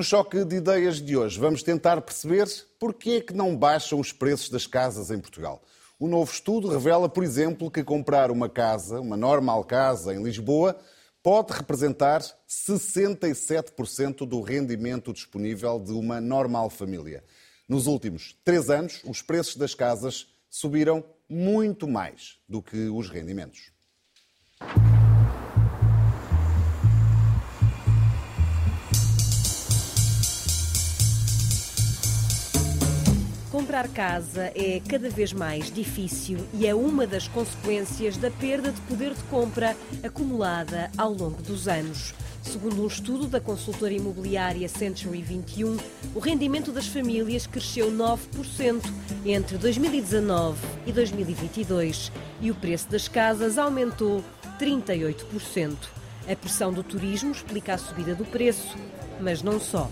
No choque de ideias de hoje, vamos tentar perceber porquê é que não baixam os preços das casas em Portugal. O novo estudo revela, por exemplo, que comprar uma casa, uma normal casa em Lisboa, pode representar 67% do rendimento disponível de uma normal família. Nos últimos três anos, os preços das casas subiram muito mais do que os rendimentos. Comprar casa é cada vez mais difícil e é uma das consequências da perda de poder de compra acumulada ao longo dos anos. Segundo um estudo da consultora imobiliária Century 21, o rendimento das famílias cresceu 9% entre 2019 e 2022 e o preço das casas aumentou 38%. A pressão do turismo explica a subida do preço, mas não só.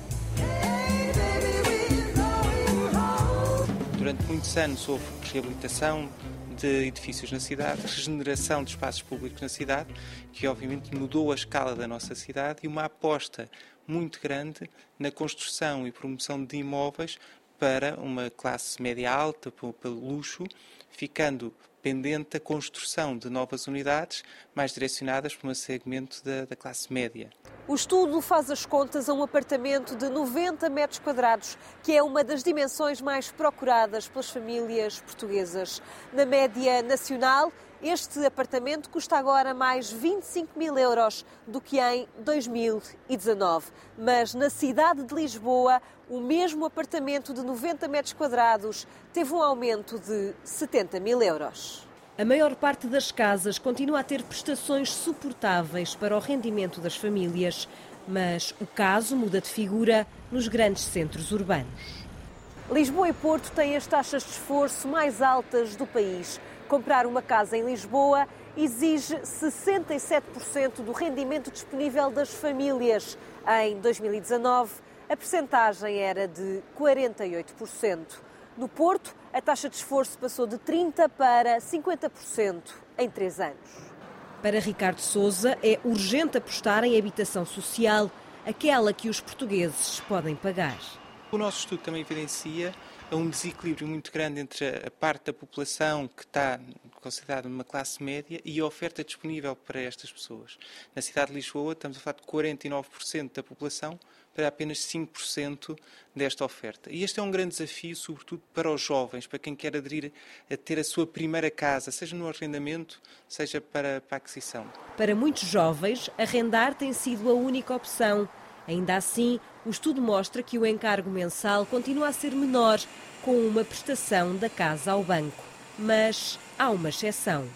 Durante muitos anos houve reabilitação de edifícios na cidade, regeneração de espaços públicos na cidade, que obviamente mudou a escala da nossa cidade e uma aposta muito grande na construção e promoção de imóveis para uma classe média alta, pelo luxo, ficando pendente a construção de novas unidades mais direcionadas para um segmento da, da, classe média. O estudo faz as contas a um apartamento de 90 metros quadrados, que é uma das dimensões mais procuradas pelas famílias portuguesas. Na média nacional, este apartamento custa agora mais 25 mil euros do que em 2019. Mas na cidade de Lisboa, o mesmo apartamento de 90 metros quadrados teve um aumento de 70 mil euros. A maior parte das casas continua a ter prestações suportáveis para o rendimento das famílias, mas o caso muda de figura nos grandes centros urbanos. Lisboa e Porto têm as taxas de esforço mais altas do país. Comprar uma casa em Lisboa exige 67% do rendimento disponível das famílias. Em 2019, a percentagem era de 48%. No Porto, a taxa de esforço passou de 30% para 50% em três anos. Para Ricardo Souza, é urgente apostar em habitação social, aquela que os portugueses podem pagar. O nosso estudo também evidencia um desequilíbrio muito grande entre a parte da população que está considerada uma classe média e a oferta disponível para estas pessoas. Na cidade de Lisboa, estamos a falar de 49% da população para apenas 5% desta oferta. E este é um grande desafio, sobretudo para os jovens, para quem quer aderir a ter a sua primeira casa, seja no arrendamento, seja para, para a aquisição. Para muitos jovens, arrendar tem sido a única opção. Ainda assim, o estudo mostra que o encargo mensal continua a ser menor com uma prestação da casa ao banco. Mas há uma exceção.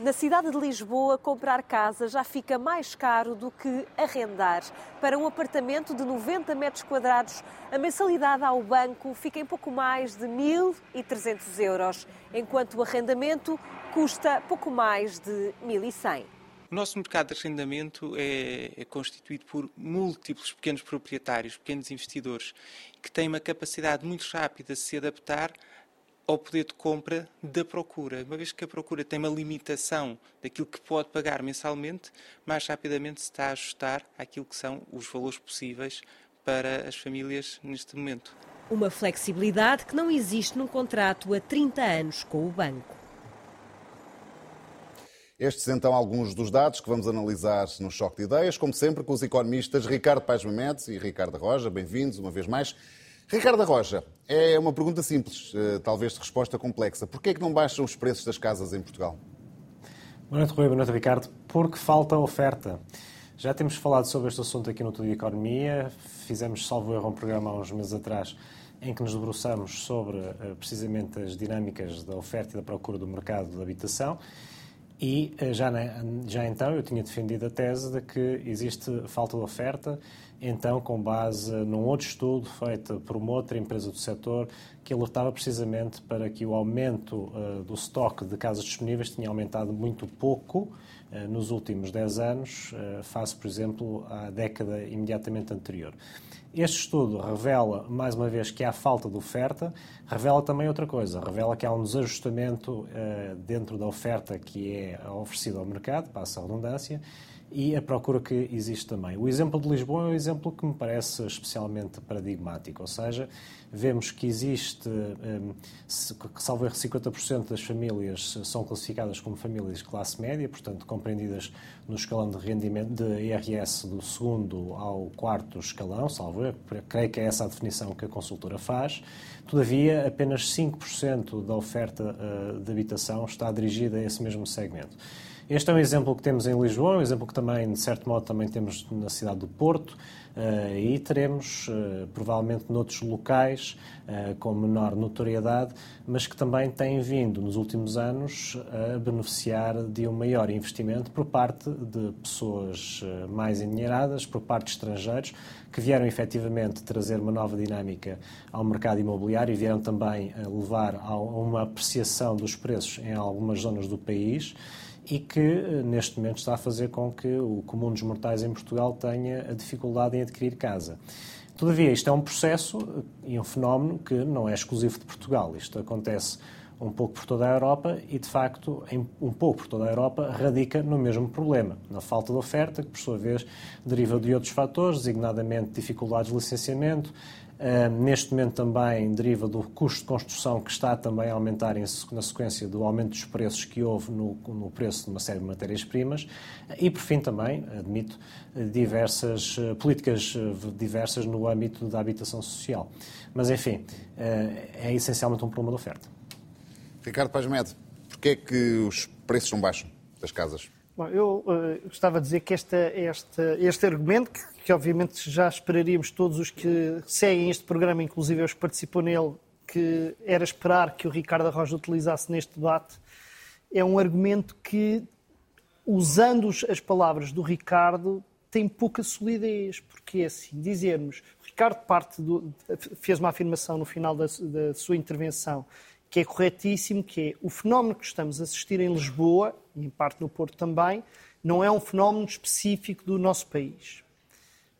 Na cidade de Lisboa, comprar casa já fica mais caro do que arrendar. Para um apartamento de 90 metros quadrados, a mensalidade ao banco fica em pouco mais de 1.300 euros, enquanto o arrendamento custa pouco mais de 1.100. O nosso mercado de arrendamento é, é, constituído por múltiplos pequenos proprietários, pequenos investidores, que têm uma capacidade muito rápida de se adaptar ao poder de compra da procura. Uma vez que a procura tem uma limitação daquilo que pode pagar mensalmente, mais rapidamente se está a ajustar àquilo que são os valores possíveis para as famílias neste momento. Uma flexibilidade que não existe num contrato a 30 anos com o banco. Estes então alguns dos dados que vamos analisar no Choque de Ideias, como sempre com os economistas Ricardo Paes Mamedes e Ricardo Roja. Bem-vindos uma vez mais. Ricardo Roja, é uma pergunta simples, eh, talvez de resposta complexa. Porquê é que não baixam os preços das casas em Portugal? Boa noite, Rui. Boa noite, Ricardo. Porque falta oferta. Já temos falado sobre este assunto aqui no Tudo Economia. Fizemos, salvo erro, um programa há uns meses atrás em que nos debruçamos sobre eh, precisamente as dinâmicas da oferta e da procura do mercado de habitação. E eh, já, já então eu tinha defendido a tese de que existe falta de oferta então com base num outro estudo feito por uma outra empresa do setor que alertava precisamente para que o aumento uh, do estoque de casas disponíveis tinha aumentado muito pouco uh, nos últimos 10 anos, uh, face, por exemplo, à década imediatamente anterior. Este estudo revela, mais uma vez, que há falta de oferta, revela também outra coisa, revela que há um desajustamento dentro da oferta que é oferecida ao mercado, passa a redundância, e a procura que existe também. O exemplo de Lisboa é um exemplo que me parece especialmente paradigmático, ou seja, vemos que existe, um, salvo erro, 50% das famílias são classificadas como famílias de classe média, portanto, compreendidas no escalão de rendimento de IRS do segundo ao quarto escalão, salvo erro, creio que é essa a definição que a consultora faz. Todavia, apenas 5% da oferta uh, de habitação está dirigida a esse mesmo segmento. Este é um exemplo que temos em Lisboa, um exemplo que também, de certo modo, também temos na cidade do Porto uh, e teremos, uh, provavelmente, noutros locais uh, com menor notoriedade, mas que também têm vindo, nos últimos anos, a beneficiar de um maior investimento por parte de pessoas mais endinheiradas, por parte de estrangeiros, que vieram efetivamente trazer uma nova dinâmica ao mercado imobiliário e vieram também levar a uma apreciação dos preços em algumas zonas do país e que eh, neste momento está a fazer com que o comum dos mortais em Portugal tenha a dificuldade em adquirir casa. Todavia, isto é um processo eh, e um fenómeno que não é exclusivo de Portugal. Isto acontece um pouco por toda a Europa e, de facto, um pouco por toda a Europa, radica no mesmo problema, na falta de oferta, que, por sua vez, deriva de outros fatores, designadamente dificuldades de licenciamento, Uh, neste momento também deriva do custo de construção que está também a aumentar em, na sequência do aumento dos preços que houve no, no preço de uma série de matérias-primas e, por fim, também, admito, diversas uh, políticas uh, diversas no âmbito da habitação social. Mas, enfim, é essencialmente um problema de oferta. Ricardo Paz Med, porquê é que os preços não baixam das casas? Bom, eu uh, gostava de dizer que esta, esta, este argumento, que, que, obviamente já esperaríamos todos os que seguem este programa, inclusive os que participam nele, que era esperar que o Ricardo Arroja utilizasse neste debate, é um argumento que, usando as palavras do Ricardo, tem pouca solidez, porque é assim, dizermos, Ricardo parte do, fez uma afirmação no final da, da sua intervenção, que é corretíssimo, que é o fenómeno que estamos a assistir em Lisboa, e em parte no Porto também, não é um fenómeno específico do nosso país.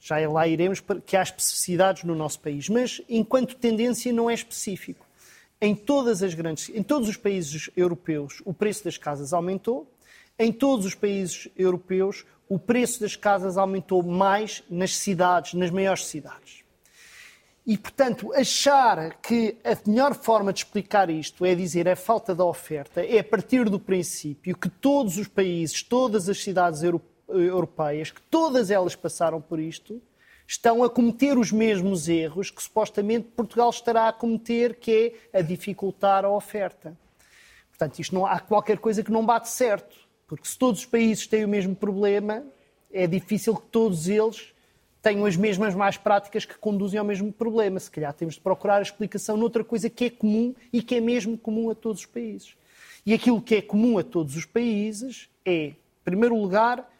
Já lá iremos que há especificidades no nosso país, mas enquanto tendência não é específico. Em todas as grandes, em todos os países europeus, o preço das casas aumentou. Em todos os países europeus, o preço das casas aumentou mais nas cidades, nas maiores cidades. E, portanto, achar que a melhor forma de explicar isto é dizer a falta da oferta é a partir do princípio que todos os países, todas as cidades europeias, que todas elas passaram por isto, estão a cometer os mesmos erros que supostamente Portugal estará a cometer, que é a dificultar a oferta. Portanto, isto não há qualquer coisa que não bate certo, porque se todos os países têm o mesmo problema, é difícil que todos eles tenham as mesmas más práticas que conduzem ao mesmo problema. Se calhar temos de procurar a explicação noutra coisa que é comum e que é mesmo comum a todos os países. E aquilo que é comum a todos os países é, em primeiro lugar,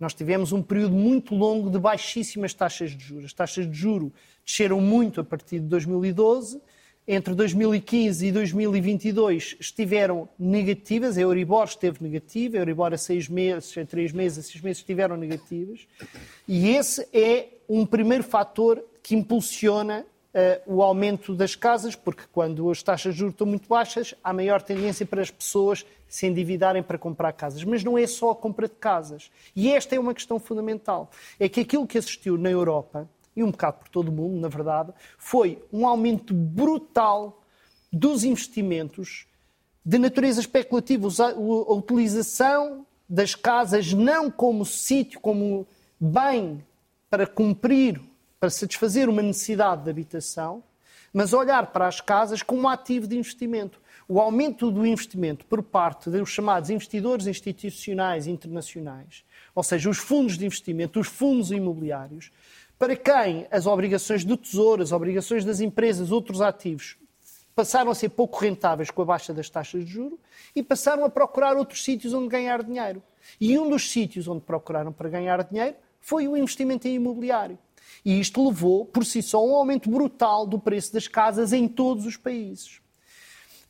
nós tivemos um período muito longo de baixíssimas taxas de juros. As taxas de juros desceram muito a partir de 2012 entre 2015 e 2022 estiveram negativas, a Euribor esteve negativa, a Euribor a seis meses, a três meses, a seis meses estiveram negativas, e esse é um primeiro fator que impulsiona uh, o aumento das casas, porque quando as taxas de juros estão muito baixas, há maior tendência para as pessoas se endividarem para comprar casas. Mas não é só a compra de casas. E esta é uma questão fundamental. É que aquilo que assistiu na Europa e um bocado por todo o mundo, na verdade, foi um aumento brutal dos investimentos de natureza especulativa, a utilização das casas não como sítio, como bem para cumprir, para satisfazer uma necessidade de habitação, mas olhar para as casas como ativo de investimento. O aumento do investimento por parte dos chamados investidores institucionais internacionais, ou seja, os fundos de investimento, os fundos imobiliários, para quem as obrigações do Tesouro, as obrigações das empresas, outros ativos, passaram a ser pouco rentáveis com a baixa das taxas de juro e passaram a procurar outros sítios onde ganhar dinheiro. E um dos sítios onde procuraram para ganhar dinheiro foi o investimento em imobiliário. E isto levou, por si só, a um aumento brutal do preço das casas em todos os países.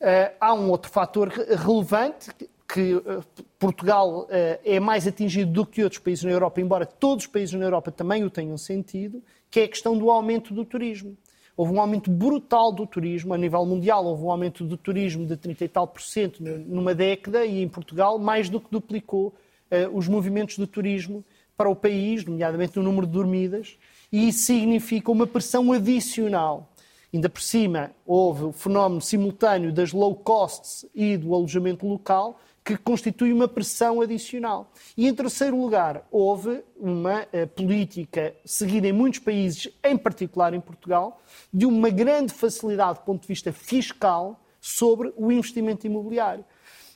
Uh, há um outro fator relevante que eh, Portugal eh, é mais atingido do que outros países na Europa, embora todos os países na Europa também o tenham sentido, que é a questão do aumento do turismo. Houve um aumento brutal do turismo a nível mundial, houve um aumento do turismo de 30 e tal por cento numa década e em Portugal mais do que duplicou uh, os movimentos do turismo para o país, nomeadamente no número de dormidas, e isso significa uma pressão adicional. Ainda por cima, houve o fenómeno simultâneo das low costs e do alojamento local, que constitui uma pressão adicional. E, em terceiro lugar, houve uma uh, política seguida em muitos países, em particular em Portugal, de uma grande facilidade do ponto de vista fiscal sobre o investimento imobiliário.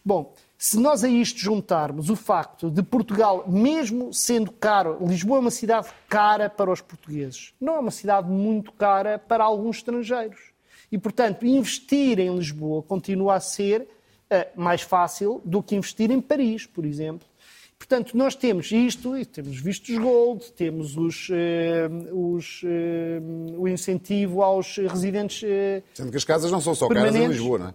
Bom, se nós a isto juntarmos o facto de Portugal, mesmo sendo caro, Lisboa é uma cidade cara para os portugueses, não é uma cidade muito cara para alguns estrangeiros. E, portanto, investir em Lisboa continua a ser mais fácil do que investir em Paris, por exemplo. Portanto, nós temos isto, e temos vistos gold, temos os, uh, os, uh, o incentivo aos residentes. Sendo que as casas não são só caras em Lisboa, não é?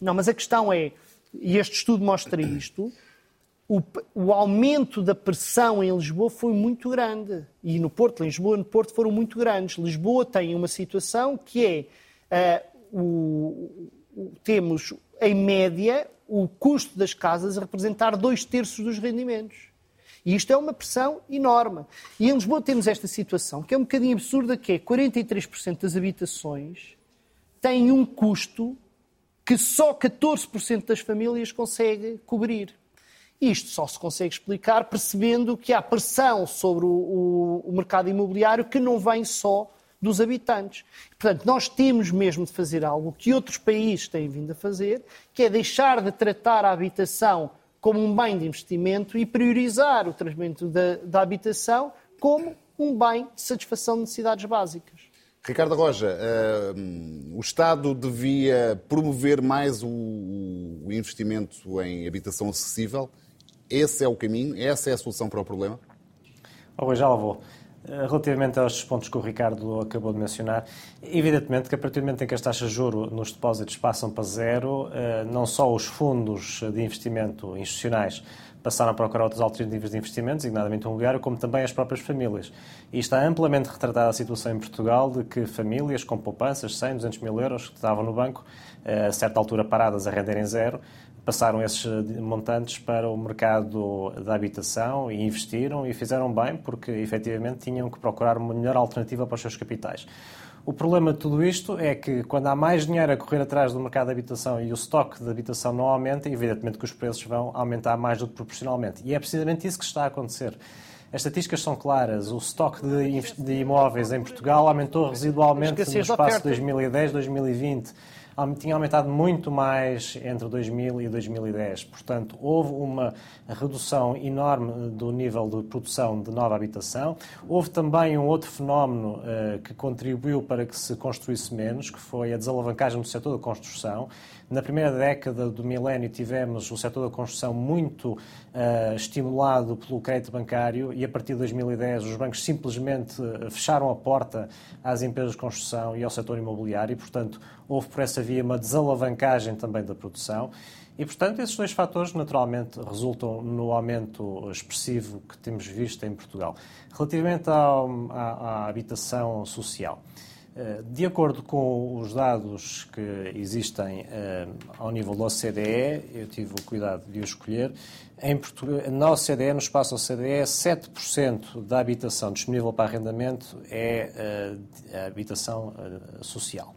Não, mas a questão é e este estudo mostra isto, o, o, aumento da pressão em Lisboa foi muito grande. E no Porto, Lisboa e no Porto foram muito grandes. Lisboa tem uma situação que é, uh, o, o, temos, em média, o custo das casas a representar dois terços dos rendimentos. E isto é uma pressão enorme. E em Lisboa temos esta situação, que é um bocadinho absurda, que é 43% das habitações têm um custo que só 14% das famílias consegue cobrir. Isto só se consegue explicar percebendo que há pressão sobre o, o, o, mercado imobiliário que não vem só dos habitantes. Portanto, nós temos mesmo de fazer algo que outros países têm vindo a fazer, que é deixar de tratar a habitação como um bem de investimento e priorizar o tratamento da, da habitação como um bem de satisfação de necessidades básicas. Ricardo Roja, uh, o Estado devia promover mais o, o, investimento em habitação acessível? Esse é o caminho? Essa é a solução para o problema? Oh, já lá vou. Eh, relativamente aos pontos que o Ricardo acabou de mencionar, evidentemente que a partir do momento em que as taxas de juro nos depósitos passam para zero, eh, não só os fundos de investimento institucionais passaram a procurar outras alternativas de investimentos, designadamente imobiliário, como também as próprias famílias. E está amplamente retratada a situação em Portugal de que famílias com poupanças, 100, 200 mil euros, que estavam no banco, eh, a certa altura paradas a renderem zero, passaram esses eh, montantes para o mercado da habitação e investiram e fizeram bem porque efetivamente tinham que procurar uma melhor alternativa para os seus capitais. O problema de tudo isto é que quando há mais dinheiro a correr atrás do mercado de habitação e o estoque de habitação não aumenta, evidentemente que os preços vão aumentar mais do que proporcionalmente. E é precisamente isso que está a acontecer. As estatísticas são claras. O estoque de, de imóveis em Portugal aumentou residualmente no espaço de 2010-2020 tinha aumentado muito mais entre 2000 e 2010. Portanto, houve uma redução enorme do nível de produção de nova habitação. Houve também um outro fenómeno uh, que contribuiu para que se construísse menos, que foi a desalavancagem do setor da construção. Na primeira década do milénio tivemos o setor da construção muito uh, estimulado pelo crédito bancário e a partir de 2010 os bancos simplesmente eh, fecharam a porta às empresas de construção e ao setor imobiliário e, portanto, houve por essa via uma desalavancagem também da produção. E, portanto, esses dois fatores naturalmente resultam no aumento expressivo que temos visto em Portugal. Relativamente à, à habitação social, de acordo com os dados que existem eh, ao nível da OCDE, eu tive o cuidado de os escolher, em Portugal, na OCDE, no espaço OCDE, 7% da habitação disponível para arrendamento é eh, habitação social.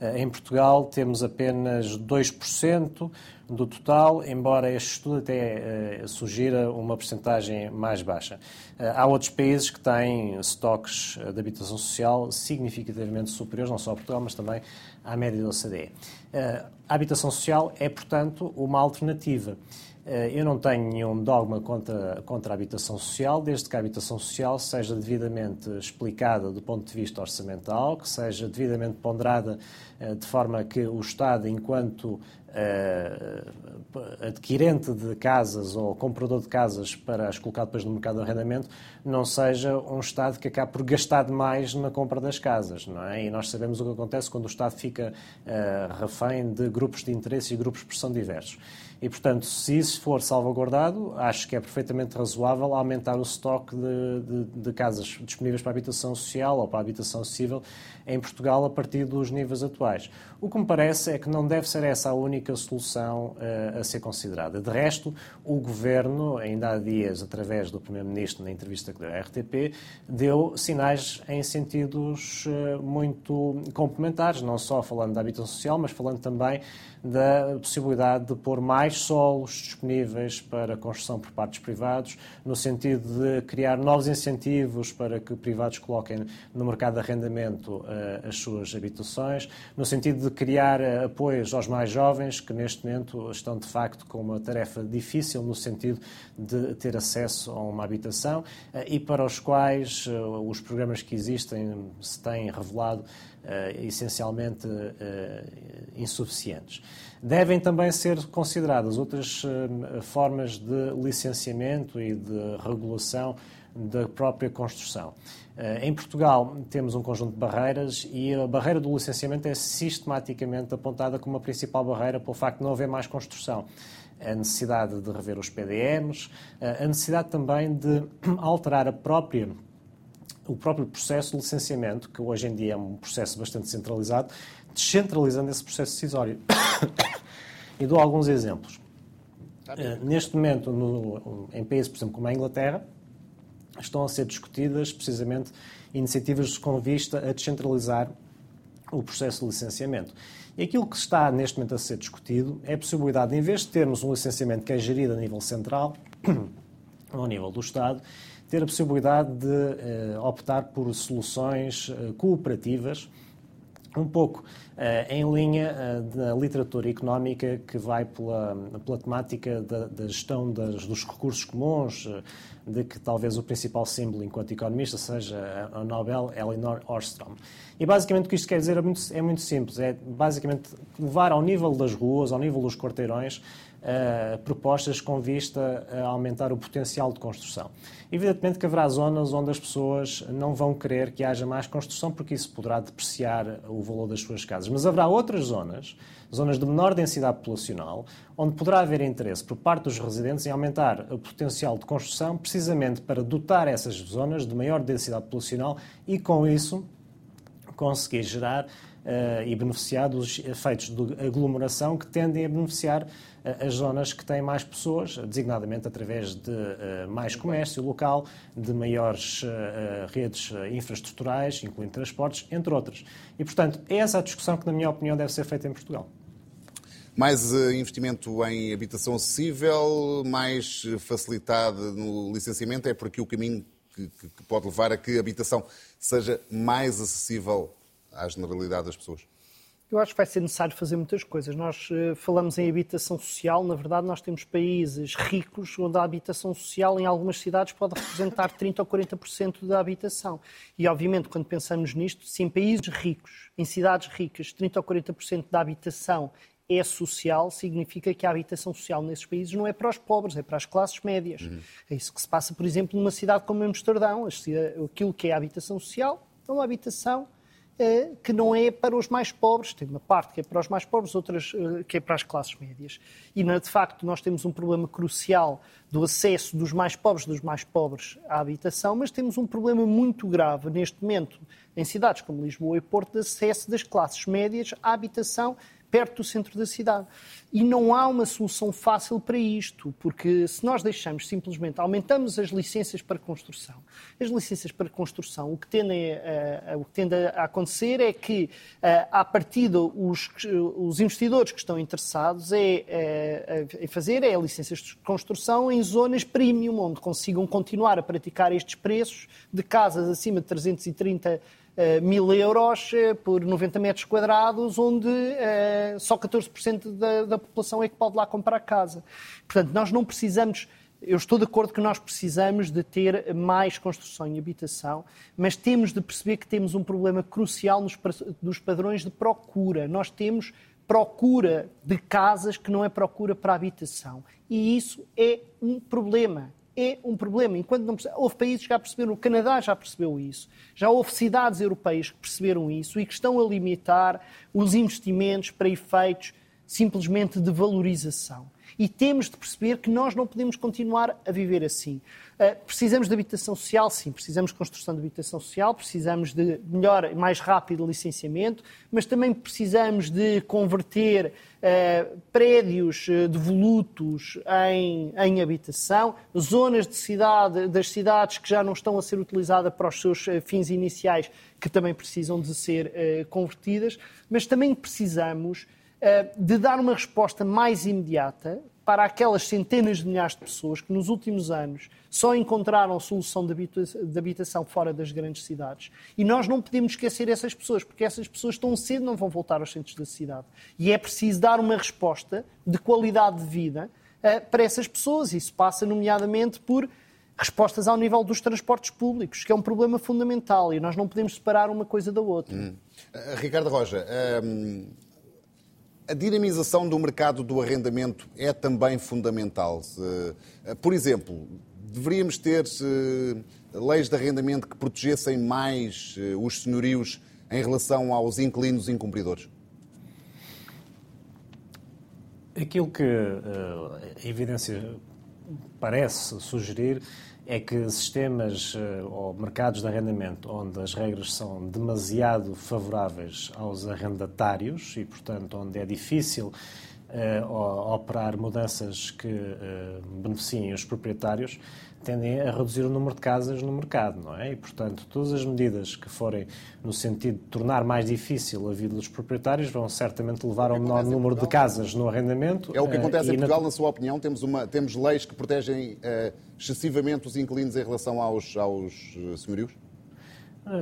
Eh, em Portugal temos apenas 2% do total, embora este estudo até uh, sugira uma percentagem mais baixa. Uh, há outros países que têm estoques de habitação social significativamente superiores, não só a Portugal, mas também à média da OCDE. A habitação social é, portanto, uma alternativa. Eu não tenho nenhum dogma contra, contra a habitação social, desde que a habitação social seja devidamente explicada do ponto de vista orçamental, que seja devidamente ponderada eh, de forma que o Estado, enquanto eh, adquirente de casas ou comprador de casas para as colocar depois no mercado de arrendamento, não seja um Estado que acabe por gastar demais na compra das casas, não é? E nós sabemos o que acontece quando o Estado fica uh, refém de grupos de interesse e grupos de pressão diversos. E, portanto, se isso for salvaguardado, acho que é perfeitamente razoável aumentar o estoque de, de, de casas disponíveis para habitação social ou para habitação acessível em Portugal a partir dos níveis atuais. O que me parece é que não deve ser essa a única única solução uh, a ser considerada. De resto, o Governo, ainda há dias, através do Primeiro-Ministro, na entrevista que deu à RTP, deu sinais em sentidos uh, muito complementares, não só falando da habitação social, mas falando também da possibilidade de pôr mais solos disponíveis para construção por partes privados, no sentido de criar novos incentivos para que privados coloquem no mercado de arrendamento uh, as suas habitações, no sentido de criar uh, apoios aos mais jovens, que neste momento estão de facto com uma tarefa difícil no sentido de ter acesso a uma habitação uh, e para os quais os programas que existem se têm revelado essencialmente insuficientes. Devem também ser consideradas outras formas de licenciamento e de regulação da própria construção. Eh, em Portugal temos um conjunto de barreiras e a barreira do licenciamento é sistematicamente apontada como a principal barreira pelo facto de não haver mais construção. A necessidade de rever os PDMs, eh, a necessidade também de alterar a própria o próprio processo de licenciamento, que hoje em dia é um processo bastante centralizado, descentralizando esse processo decisório. e dou alguns exemplos. Uh, neste momento, no, em países, por exemplo, como a Inglaterra, estão a ser discutidas precisamente iniciativas com vista a descentralizar o processo de licenciamento. E aquilo que está neste momento a ser discutido é a possibilidade, em vez de termos um licenciamento que é gerido a nível central, ao nível do Estado, ter a possibilidade de uh, optar por soluções uh, cooperativas um pouco uh, em linha uh, da literatura económica que vai pela, pela temática da, da gestão das, dos recursos comuns, uh, de que talvez o principal símbolo enquanto economista seja a, Nobel Elinor Ostrom. E basicamente o que isto quer dizer é muito, é muito simples, é basicamente levar ao nível das ruas, ao nível dos quarteirões, Uh, propostas com vista a aumentar o potencial de construção. Evidentemente que haverá zonas onde as pessoas não vão querer que haja mais construção, porque isso poderá depreciar o valor das suas casas. Mas haverá outras zonas, zonas de menor densidade populacional, onde poderá haver interesse por parte dos residentes em aumentar o potencial de construção, precisamente para dotar essas zonas de maior densidade populacional e, com isso, conseguir gerar uh, e beneficiar dos efeitos de aglomeração que tendem a beneficiar uh, as zonas que têm mais pessoas, designadamente através de uh, mais comércio local, de maiores redes infraestruturais, incluindo transportes, entre outras. E, portanto, é essa a discussão que, na minha opinião, deve ser feita em Portugal. Mais investimento em habitação acessível, mais facilidade no licenciamento, é por aqui o caminho que, que, pode levar a que a habitação seja mais acessível à generalidade das pessoas? Eu acho que vai ser necessário fazer muitas coisas. Nós uh, falamos em habitação social, na verdade, nós temos países ricos onde a habitação social, em algumas cidades, pode representar 30% ou 40% da habitação. E, obviamente, quando pensamos nisto, se em países ricos, em cidades ricas, 30% ou 40% da habitação é social, significa que a habitação social nesses países não é para os pobres, é para as classes médias. Uhum. É isso que se passa, por exemplo, numa cidade como Amsterdão. Aquilo que é a habitação social é uma habitação eh, que não é para os mais pobres, tem uma parte que é para os mais pobres, outras eh, que é para as classes médias. E, de facto, nós temos um problema crucial do acesso dos mais pobres dos mais pobres à habitação, mas temos um problema muito grave neste momento em cidades como Lisboa e Porto de acesso das classes médias à habitação perto do centro da cidade. E não há uma solução fácil para isto, porque se nós deixamos simplesmente, aumentamos as licenças para construção, as licenças para construção, o que tende a, o que tende a acontecer é que, a partir os, os investidores que estão interessados é, é, em fazer é licenças de construção em zonas premium, onde consigam continuar a praticar estes preços de casas acima de 330 uh, mil euros uh, por 90 metros quadrados, onde uh, só 14% da, da população é que pode lá comprar casa. Portanto, nós não precisamos. Eu estou de acordo que nós precisamos de ter mais construção e habitação, mas temos de perceber que temos um problema crucial nos, nos padrões de procura. Nós temos procura de casas que não é procura para habitação. E isso é um problema é um problema. Enquanto não houve países que já perceberam, o Canadá já percebeu isso, já houve cidades europeias que perceberam isso e que estão a limitar os investimentos para efeitos simplesmente de valorização. E temos de perceber que nós não podemos continuar a viver assim. Uh, precisamos de habitação social, sim, precisamos de construção de habitação social, precisamos de melhor e mais rápido licenciamento, mas também precisamos de converter uh, prédios uh, devolutos em, em habitação, zonas de cidade, das cidades que já não estão a ser utilizadas para os seus fins iniciais, que também precisam de ser convertidas, mas também precisamos de dar uma resposta mais imediata para aquelas centenas de milhares de pessoas que nos últimos anos só encontraram solução de habitação fora das grandes cidades. E nós não podemos esquecer essas pessoas, porque essas pessoas tão cedo não vão voltar aos centros da cidade. E é preciso dar uma resposta de qualidade de vida uh, para essas pessoas. Isso passa, nomeadamente, por respostas ao nível dos transportes públicos, que é um problema fundamental e nós não podemos separar uma coisa da outra. Hum. Uh, Ricardo Roja, uh, a dinamização do mercado do arrendamento é também fundamental. Eh, por exemplo, deveríamos ter eh, leis de arrendamento que protegessem mais eh, os senhorios em relação aos inquilinos incumpridores? Aquilo que a evidência parece sugerir é que sistemas eh, ou mercados de arrendamento onde as regras são demasiado favoráveis aos arrendatários e, portanto, onde é difícil uh, operar mudanças que uh, beneficiem os proprietários, tendem a reduzir o número de casas no mercado, não é? E, portanto, todas as medidas que forem no sentido de tornar mais difícil a vida dos proprietários vão certamente levar ao menor número de casas no arrendamento. É o que acontece uh, em Portugal, na... na sua opinião? Temos, uma, temos leis que protegem uh, excessivamente os inquilinos em relação aos, aos senhorios?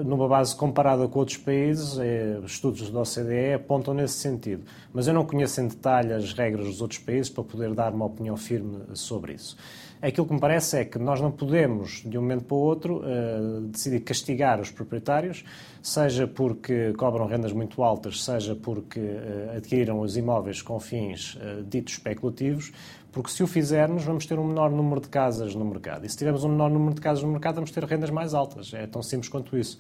Numa base comparada com outros países, é, estudos da OCDE apontam nesse sentido. Mas eu não conheço em detalhe as regras dos outros países para poder dar uma opinião firme sobre isso. Aquilo que me parece é que nós não podemos, de um momento para o outro, uh, decidir castigar os proprietários, seja porque cobram rendas muito altas, seja porque adquiriram os imóveis com fins ditos especulativos, porque se o fizermos, vamos ter um menor número de casas no mercado. E se tivermos um menor número de casas no mercado, vamos ter rendas mais altas. É tão simples quanto isso.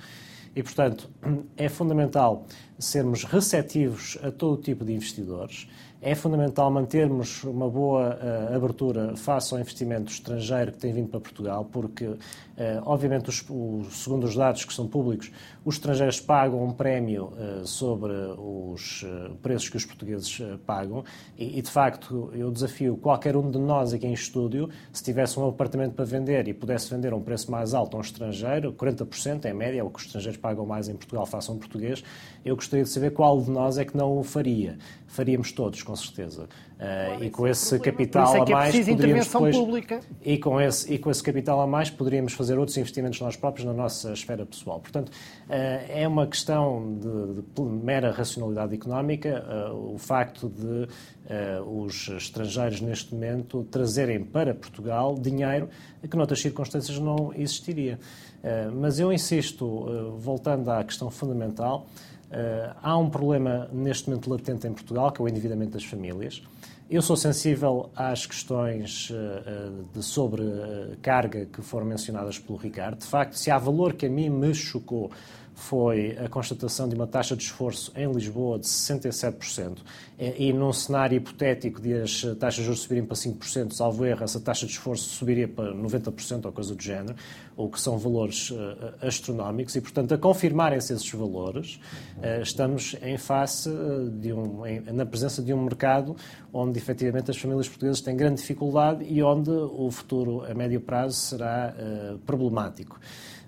E, portanto, é fundamental sermos receptivos a todo tipo de investidores. É fundamental mantermos uma boa uh, abertura face ao investimento estrangeiro que tem vindo para Portugal, porque, obviamente, os, o, segundo os dados que são públicos, os estrangeiros pagam um prémio uh, sobre os preços que os portugueses pagam e, e, de facto, eu desafio qualquer um de nós aqui em estúdio, se tivesse um apartamento para vender e pudesse vender a um preço mais alto a um estrangeiro, 40% é média, é o que os estrangeiros pagam mais em Portugal face a um português, eu gostaria de saber qual de nós é que não o faria. Faríamos todos, com certeza. Uh, e com esse capital é a mais poderíamos depois, pública. E com, esse, e com esse capital a mais poderíamos fazer outros investimentos nós próprios na nossa esfera pessoal. Portanto, uh, é uma questão de, de mera racionalidade económica uh, o facto de os estrangeiros neste momento trazerem para Portugal dinheiro que noutras circunstâncias não existiria. mas eu insisto, voltando à questão fundamental, há um problema neste momento latente em Portugal, que é o endividamento das famílias. Eu sou sensível às questões uh, de sobrecarga que foram mencionadas pelo Ricardo. De facto, se há valor que a mim me chocou foi a constatação de uma taxa de esforço em Lisboa de 67%, e num cenário hipotético de as taxas de juros subirem para 5%, salvo erro, essa taxa de esforço subiria para 90% ou coisa do género, ou que são valores uh, astronómicos, e, portanto, a confirmarem-se esses valores, uh, estamos em face de um, na presença de um mercado onde, efetivamente, as famílias portuguesas têm grande dificuldade e onde o futuro a médio prazo será problemático.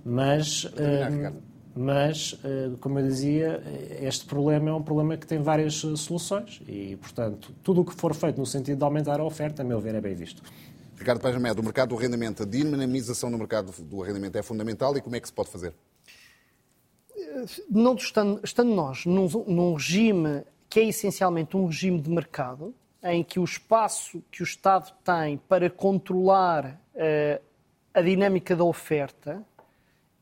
Mas mas, eh, como eu dizia, este problema é um problema que tem várias eh, soluções e, portanto, tudo o que for feito no sentido de aumentar a oferta, a meu ver, é bem visto. Ricardo Médio, o mercado do arrendamento, a dinamização do mercado do arrendamento é fundamental e como é que se pode fazer? Não estando, estando nós num, num regime que é essencialmente um regime de mercado, em que o espaço que o Estado tem para controlar uh, a dinâmica da oferta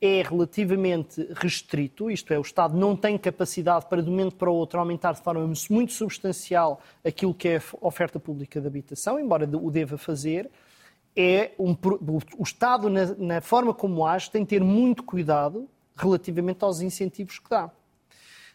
é relativamente restrito, isto é, o Estado não tem capacidade para, de um momento para o outro, aumentar de forma muito substancial aquilo que é a oferta pública de habitação, embora o deva fazer, é um, o Estado, na, na forma como age, tem de ter muito cuidado relativamente aos incentivos que dá.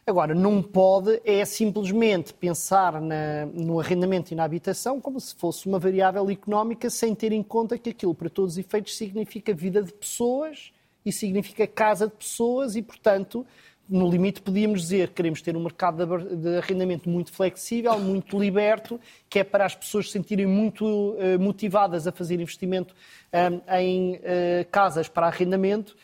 Agora, não pode é simplesmente pensar na, no arrendamento e na habitação como se fosse uma variável económica sem ter em conta que aquilo, para todos os efeitos, significa vida de pessoas e significa casa de pessoas e, portanto, no limite podíamos dizer que queremos ter um mercado de arrendamento muito flexível, muito liberto, que é para as pessoas se sentirem muito uh, motivadas a fazer investimento um, em uh, casas para arrendamento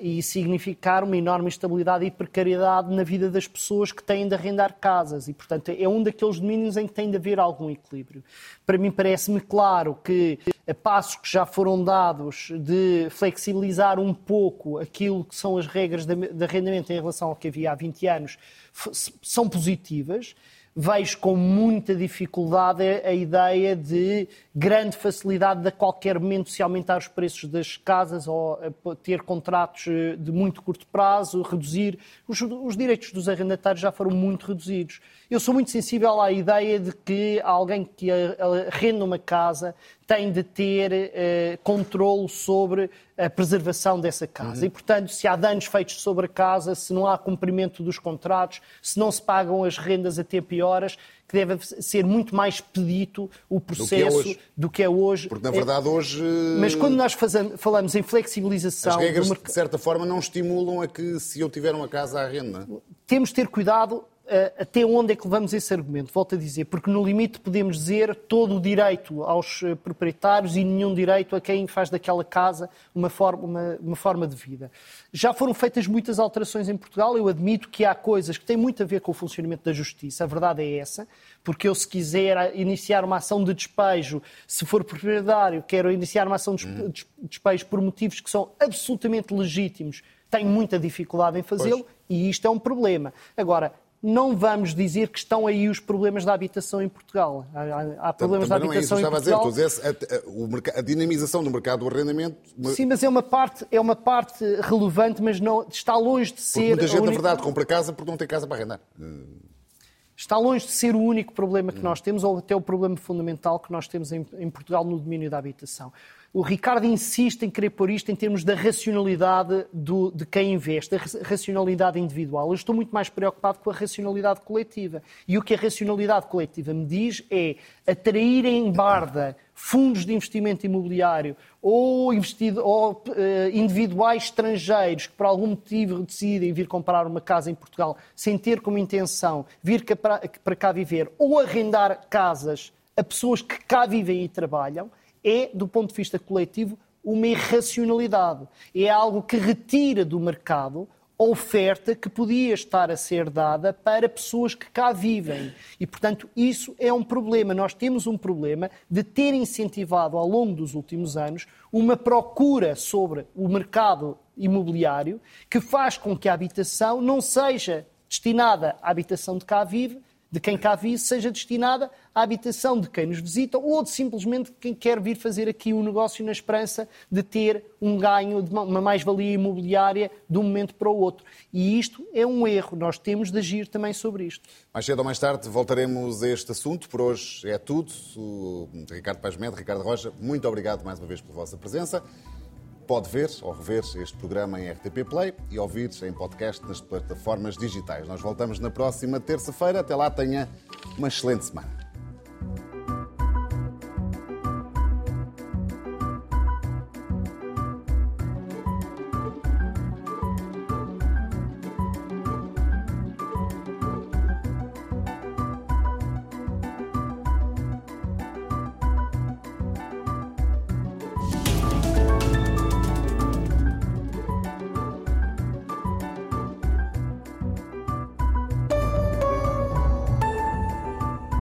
e significar uma enorme instabilidade e precariedade na vida das pessoas que têm de arrendar casas. E, portanto, é um daqueles domínios em que tem de haver algum equilíbrio. Para mim, parece-me claro que passos que já foram dados de flexibilizar um pouco aquilo que são as regras de arrendamento em relação ao que havia há 20 anos são positivas vejo com muita dificuldade a ideia de grande facilidade de a qualquer momento se aumentar os preços das casas ou ter contratos eh, de muito curto prazo, reduzir. Os, os direitos dos arrendatários já foram muito reduzidos. Eu sou muito sensível à ideia de que alguém que arrenda uma casa tem de ter uh, controle sobre a preservação dessa casa. Uhum. E, portanto, se há danos feitos sobre a casa, se não há cumprimento dos contratos, se não se pagam as rendas a tempo e horas, que deve ser muito mais pedito o processo do que é hoje. Que é hoje. Porque, na verdade, hoje... Mas quando nós fazemos, falamos em flexibilização... As regras, de certa forma, não estimulam a que, se eu tiver uma casa à renda... Temos de ter cuidado eh, até onde é que levamos esse argumento? Volto a dizer, porque no limite podemos dizer todo o direito aos eh, proprietários e nenhum direito a quem faz daquela casa uma forma, uma, uma forma de vida. Já foram feitas muitas alterações em Portugal, eu admito que há coisas que têm muito a ver com o funcionamento da justiça, a verdade é essa, porque eu se quiser iniciar uma ação de despejo, se for proprietário, quero iniciar uma ação de despejo por motivos que são absolutamente legítimos, tenho muita dificuldade em fazê-lo e isto é um problema. Agora, não vamos dizer que estão aí os problemas da habitação em Portugal. Há, há problemas Também da habitação é isso em Portugal. A, dizer, a, a, a, dinamização do mercado do arrendamento... Sim, mas é uma parte, é uma parte relevante, mas não, está longe de ser... Porque muita gente, única... na verdade, compra casa porque não tem casa para arrendar. Está longe de ser o único problema que nós temos, ou até o problema fundamental que nós temos em, em Portugal no domínio da habitação o Ricardo insiste em querer pôr isto em termos da racionalidade do, de quem investe, da racionalidade individual. Eu estou muito mais preocupado com a racionalidade coletiva. E o que a racionalidade coletiva me diz é atrair em barda fundos de investimento imobiliário ou, investido, ou uh, individuais estrangeiros que por algum motivo decidem vir comprar uma casa em Portugal sem ter como intenção vir para, para cá viver ou arrendar casas a pessoas que cá vivem e trabalham, é, do ponto de vista coletivo, uma irracionalidade. É algo que retira do mercado oferta que podia estar a ser dada para pessoas que cá vivem. E, portanto, isso é um problema. Nós temos um problema de ter incentivado ao longo dos últimos anos uma procura sobre o mercado imobiliário que faz com que a habitação não seja destinada à habitação de cá vive, de quem cá vive seja destinada à habitação de quem nos visita ou de simplesmente quem quer vir fazer aqui um negócio na esperança de ter um ganho, de uma mais-valia imobiliária de um momento para o outro. E isto é um erro. Nós temos de agir também sobre isto. Mais cedo ou mais tarde voltaremos a este assunto. Por hoje é tudo. O Ricardo Paz Mede, Ricardo Rocha, muito obrigado mais uma vez pela vossa presença. Pode ver ou rever este programa em RTP Play e ouvir em podcast nas plataformas digitais. Nós voltamos na próxima terça-feira. Até lá, tenha uma excelente semana.